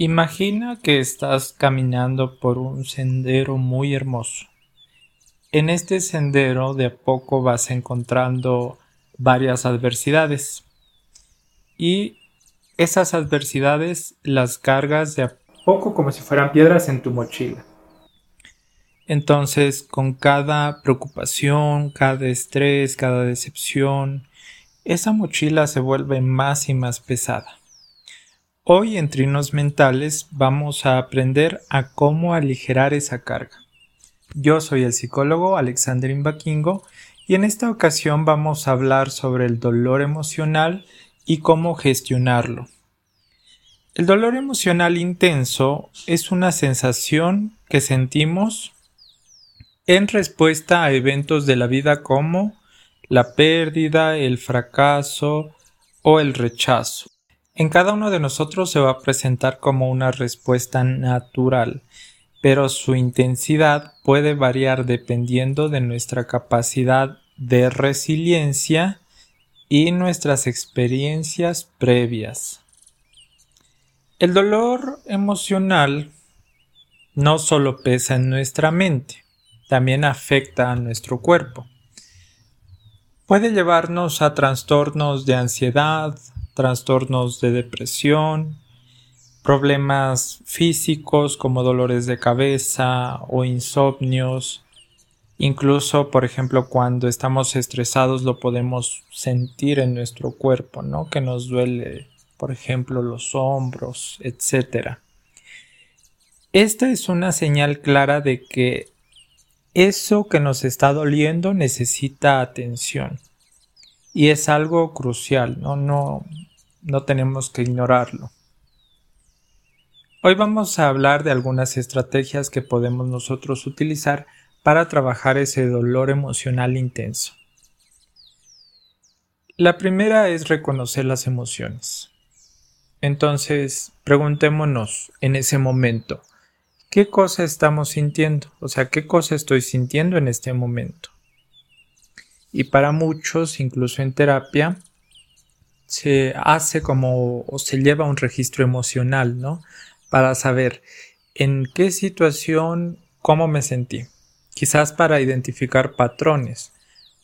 Imagina que estás caminando por un sendero muy hermoso. En este sendero de a poco vas encontrando varias adversidades y esas adversidades las cargas de a poco como si fueran piedras en tu mochila. Entonces, con cada preocupación, cada estrés, cada decepción, esa mochila se vuelve más y más pesada. Hoy en Trinos Mentales vamos a aprender a cómo aligerar esa carga. Yo soy el psicólogo Alexander Imbaquingo y en esta ocasión vamos a hablar sobre el dolor emocional y cómo gestionarlo. El dolor emocional intenso es una sensación que sentimos en respuesta a eventos de la vida como la pérdida, el fracaso o el rechazo. En cada uno de nosotros se va a presentar como una respuesta natural, pero su intensidad puede variar dependiendo de nuestra capacidad de resiliencia y nuestras experiencias previas. El dolor emocional no solo pesa en nuestra mente, también afecta a nuestro cuerpo. Puede llevarnos a trastornos de ansiedad, trastornos de depresión, problemas físicos como dolores de cabeza o insomnios. Incluso, por ejemplo, cuando estamos estresados lo podemos sentir en nuestro cuerpo, ¿no? Que nos duele, por ejemplo, los hombros, etc. Esta es una señal clara de que eso que nos está doliendo necesita atención. Y es algo crucial, ¿no? No, no tenemos que ignorarlo. Hoy vamos a hablar de algunas estrategias que podemos nosotros utilizar para trabajar ese dolor emocional intenso. La primera es reconocer las emociones. Entonces, preguntémonos en ese momento, ¿qué cosa estamos sintiendo? O sea, ¿qué cosa estoy sintiendo en este momento? Y para muchos, incluso en terapia, se hace como o se lleva un registro emocional, ¿no? Para saber en qué situación, cómo me sentí. Quizás para identificar patrones,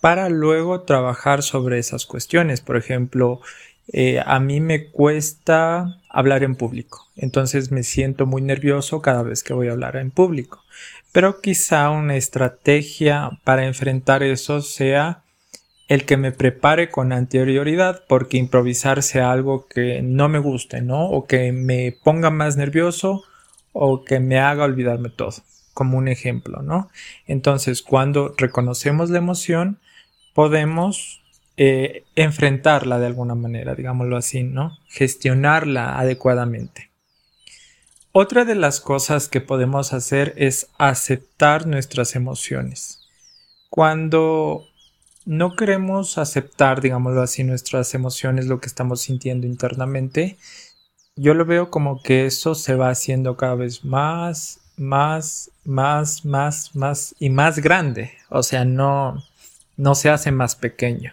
para luego trabajar sobre esas cuestiones. Por ejemplo, eh, a mí me cuesta hablar en público, entonces me siento muy nervioso cada vez que voy a hablar en público. Pero quizá una estrategia para enfrentar eso sea el que me prepare con anterioridad porque improvisar sea algo que no me guste, ¿no? O que me ponga más nervioso o que me haga olvidarme todo, como un ejemplo, ¿no? Entonces, cuando reconocemos la emoción, podemos eh, enfrentarla de alguna manera, digámoslo así, ¿no? Gestionarla adecuadamente. Otra de las cosas que podemos hacer es aceptar nuestras emociones. Cuando no queremos aceptar, digámoslo así, nuestras emociones, lo que estamos sintiendo internamente, yo lo veo como que eso se va haciendo cada vez más, más, más, más, más y más grande. O sea, no, no se hace más pequeño.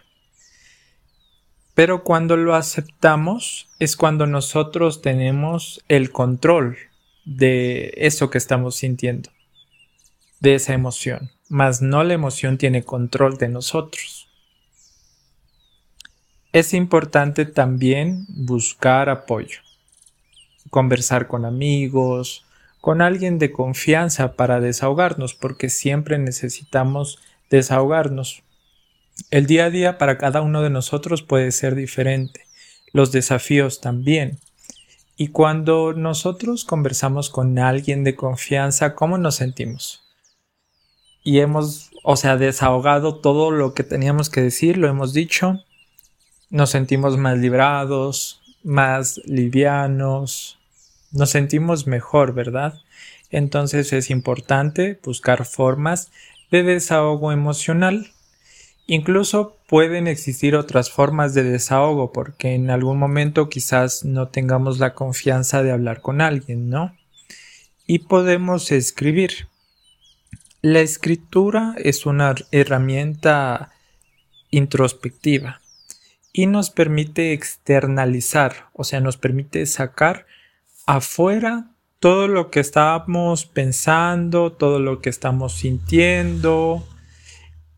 Pero cuando lo aceptamos es cuando nosotros tenemos el control de eso que estamos sintiendo, de esa emoción mas no la emoción tiene control de nosotros. Es importante también buscar apoyo, conversar con amigos, con alguien de confianza para desahogarnos, porque siempre necesitamos desahogarnos. El día a día para cada uno de nosotros puede ser diferente, los desafíos también. Y cuando nosotros conversamos con alguien de confianza, ¿cómo nos sentimos? Y hemos, o sea, desahogado todo lo que teníamos que decir, lo hemos dicho. Nos sentimos más librados, más livianos, nos sentimos mejor, ¿verdad? Entonces es importante buscar formas de desahogo emocional. Incluso pueden existir otras formas de desahogo porque en algún momento quizás no tengamos la confianza de hablar con alguien, ¿no? Y podemos escribir. La escritura es una herramienta introspectiva y nos permite externalizar, o sea, nos permite sacar afuera todo lo que estamos pensando, todo lo que estamos sintiendo.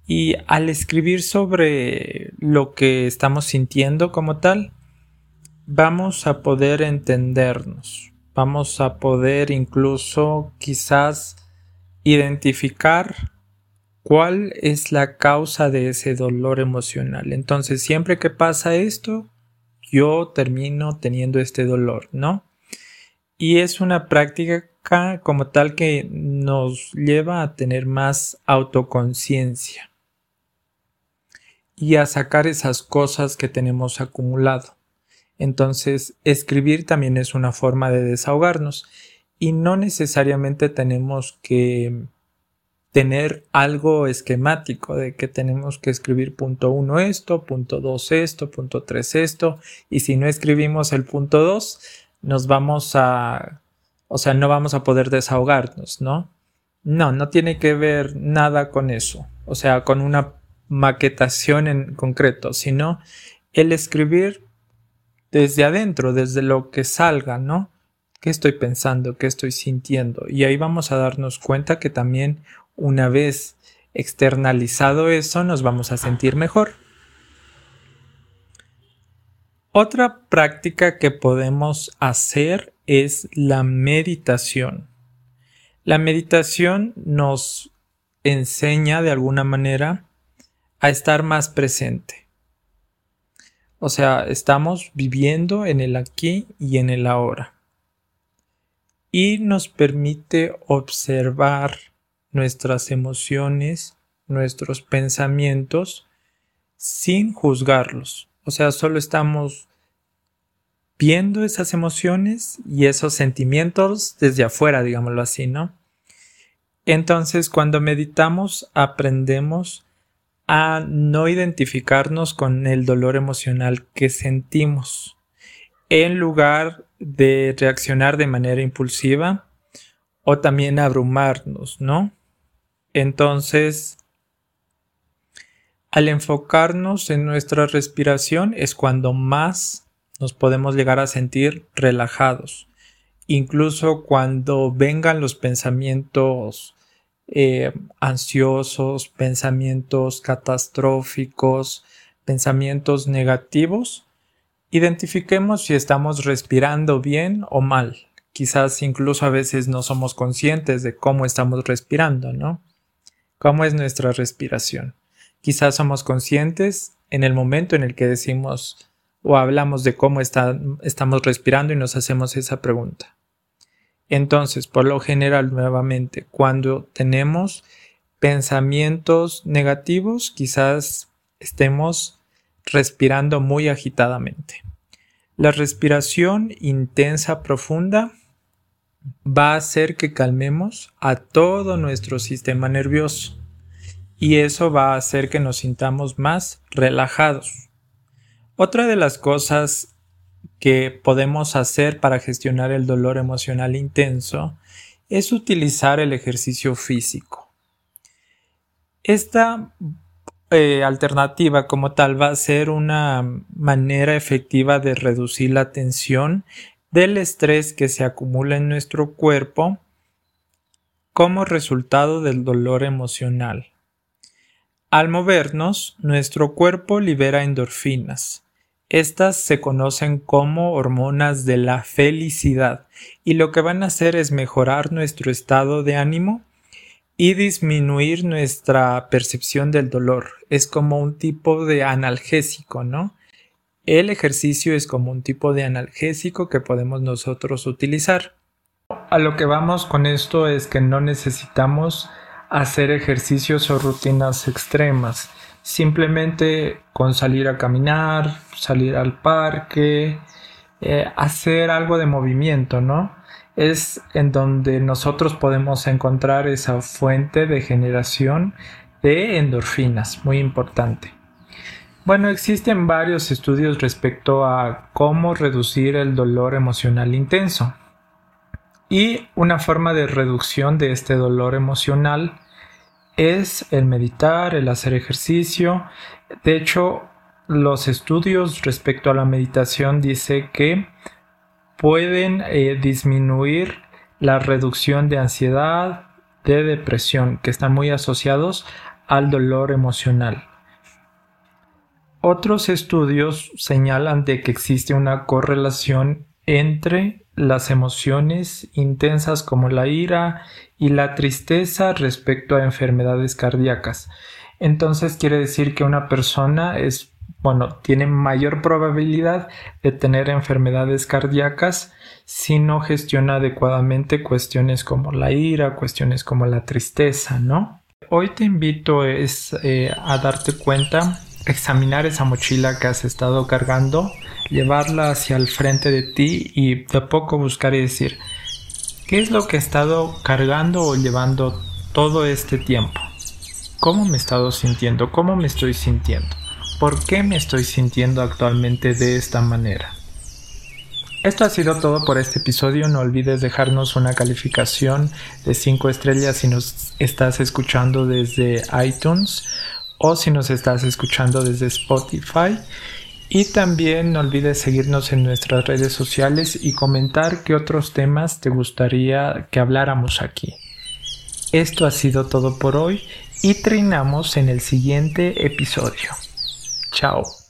Y al escribir sobre lo que estamos sintiendo como tal, vamos a poder entendernos, vamos a poder incluso quizás identificar cuál es la causa de ese dolor emocional. Entonces, siempre que pasa esto, yo termino teniendo este dolor, ¿no? Y es una práctica como tal que nos lleva a tener más autoconciencia y a sacar esas cosas que tenemos acumulado. Entonces, escribir también es una forma de desahogarnos y no necesariamente tenemos que tener algo esquemático de que tenemos que escribir punto uno esto, punto dos esto, punto tres esto, y si no escribimos el punto dos, nos vamos a, o sea, no vamos a poder desahogarnos, ¿no? No, no tiene que ver nada con eso, o sea, con una maquetación en concreto, sino el escribir desde adentro, desde lo que salga, ¿no? ¿Qué estoy pensando? ¿Qué estoy sintiendo? Y ahí vamos a darnos cuenta que también una vez externalizado eso nos vamos a sentir mejor. Otra práctica que podemos hacer es la meditación. La meditación nos enseña de alguna manera a estar más presente. O sea, estamos viviendo en el aquí y en el ahora. Y nos permite observar nuestras emociones, nuestros pensamientos, sin juzgarlos. O sea, solo estamos viendo esas emociones y esos sentimientos desde afuera, digámoslo así, ¿no? Entonces, cuando meditamos, aprendemos a no identificarnos con el dolor emocional que sentimos. En lugar de reaccionar de manera impulsiva o también abrumarnos, ¿no? Entonces, al enfocarnos en nuestra respiración es cuando más nos podemos llegar a sentir relajados. Incluso cuando vengan los pensamientos eh, ansiosos, pensamientos catastróficos, pensamientos negativos, identifiquemos si estamos respirando bien o mal. Quizás incluso a veces no somos conscientes de cómo estamos respirando, ¿no? ¿Cómo es nuestra respiración? Quizás somos conscientes en el momento en el que decimos o hablamos de cómo estamos respirando y nos hacemos esa pregunta. Entonces, por lo general, nuevamente, cuando tenemos pensamientos negativos, quizás estemos respirando muy agitadamente. La respiración intensa profunda va a hacer que calmemos a todo nuestro sistema nervioso y eso va a hacer que nos sintamos más relajados. Otra de las cosas que podemos hacer para gestionar el dolor emocional intenso es utilizar el ejercicio físico. Esta eh, alternativa como tal va a ser una manera efectiva de reducir la tensión del estrés que se acumula en nuestro cuerpo como resultado del dolor emocional. Al movernos, nuestro cuerpo libera endorfinas. Estas se conocen como hormonas de la felicidad y lo que van a hacer es mejorar nuestro estado de ánimo y disminuir nuestra percepción del dolor. Es como un tipo de analgésico, ¿no? El ejercicio es como un tipo de analgésico que podemos nosotros utilizar. A lo que vamos con esto es que no necesitamos hacer ejercicios o rutinas extremas. Simplemente con salir a caminar, salir al parque, eh, hacer algo de movimiento, ¿no? Es en donde nosotros podemos encontrar esa fuente de generación de endorfinas, muy importante. Bueno, existen varios estudios respecto a cómo reducir el dolor emocional intenso. Y una forma de reducción de este dolor emocional es el meditar, el hacer ejercicio. De hecho, los estudios respecto a la meditación dice que pueden eh, disminuir la reducción de ansiedad, de depresión, que están muy asociados al dolor emocional. Otros estudios señalan de que existe una correlación entre las emociones intensas como la ira y la tristeza respecto a enfermedades cardíacas. Entonces quiere decir que una persona es, bueno, tiene mayor probabilidad de tener enfermedades cardíacas si no gestiona adecuadamente cuestiones como la ira, cuestiones como la tristeza, ¿no? Hoy te invito es, eh, a darte cuenta examinar esa mochila que has estado cargando, llevarla hacia el frente de ti y de poco buscar y decir, ¿qué es lo que he estado cargando o llevando todo este tiempo? ¿Cómo me he estado sintiendo? ¿Cómo me estoy sintiendo? ¿Por qué me estoy sintiendo actualmente de esta manera? Esto ha sido todo por este episodio. No olvides dejarnos una calificación de 5 estrellas si nos estás escuchando desde iTunes o si nos estás escuchando desde Spotify. Y también no olvides seguirnos en nuestras redes sociales y comentar qué otros temas te gustaría que habláramos aquí. Esto ha sido todo por hoy y trinamos en el siguiente episodio. Tchau!